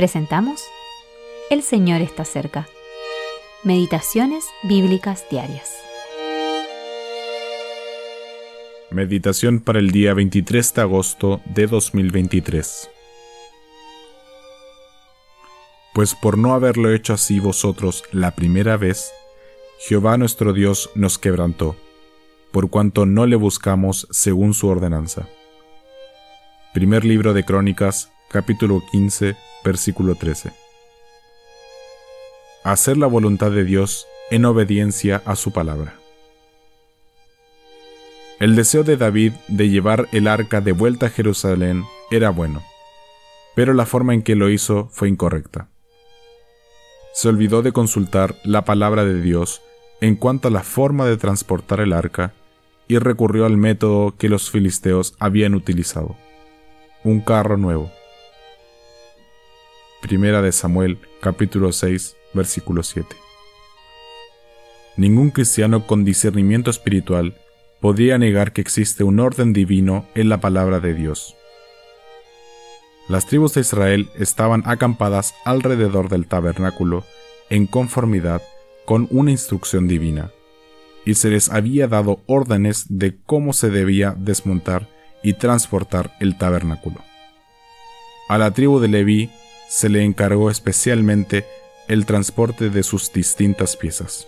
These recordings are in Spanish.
presentamos El Señor está cerca. Meditaciones Bíblicas Diarias. Meditación para el día 23 de agosto de 2023. Pues por no haberlo hecho así vosotros la primera vez, Jehová nuestro Dios nos quebrantó, por cuanto no le buscamos según su ordenanza. Primer libro de Crónicas, capítulo 15, versículo 13. Hacer la voluntad de Dios en obediencia a su palabra. El deseo de David de llevar el arca de vuelta a Jerusalén era bueno, pero la forma en que lo hizo fue incorrecta. Se olvidó de consultar la palabra de Dios en cuanto a la forma de transportar el arca y recurrió al método que los filisteos habían utilizado, un carro nuevo. Primera de Samuel, capítulo 6, versículo 7. Ningún cristiano con discernimiento espiritual podría negar que existe un orden divino en la palabra de Dios. Las tribus de Israel estaban acampadas alrededor del tabernáculo en conformidad con una instrucción divina, y se les había dado órdenes de cómo se debía desmontar y transportar el tabernáculo. A la tribu de Leví se le encargó especialmente el transporte de sus distintas piezas.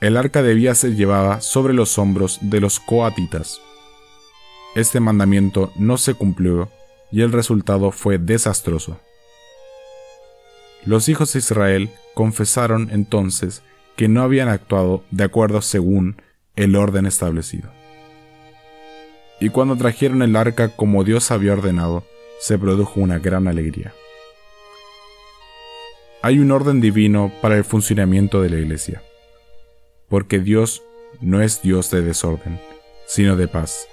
El arca debía ser llevada sobre los hombros de los coatitas. Este mandamiento no se cumplió y el resultado fue desastroso. Los hijos de Israel confesaron entonces que no habían actuado de acuerdo según el orden establecido. Y cuando trajeron el arca como Dios había ordenado, se produjo una gran alegría. Hay un orden divino para el funcionamiento de la iglesia, porque Dios no es Dios de desorden, sino de paz,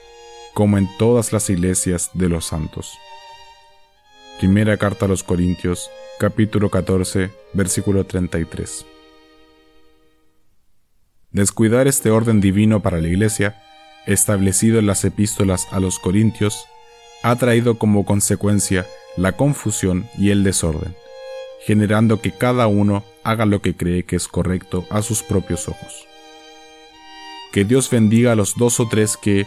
como en todas las iglesias de los santos. Primera carta a los Corintios, capítulo 14, versículo 33. Descuidar este orden divino para la iglesia, establecido en las epístolas a los Corintios, ha traído como consecuencia la confusión y el desorden, generando que cada uno haga lo que cree que es correcto a sus propios ojos. Que Dios bendiga a los dos o tres que,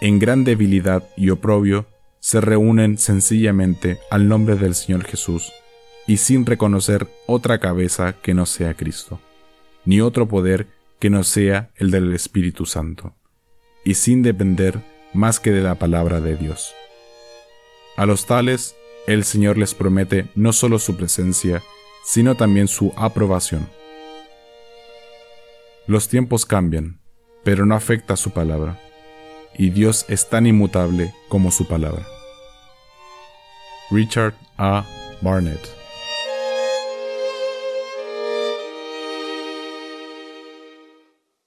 en gran debilidad y oprobio, se reúnen sencillamente al nombre del Señor Jesús y sin reconocer otra cabeza que no sea Cristo, ni otro poder que no sea el del Espíritu Santo, y sin depender más que de la palabra de Dios. A los tales, el Señor les promete no solo su presencia, sino también su aprobación. Los tiempos cambian, pero no afecta su palabra, y Dios es tan inmutable como su palabra. Richard A. Barnett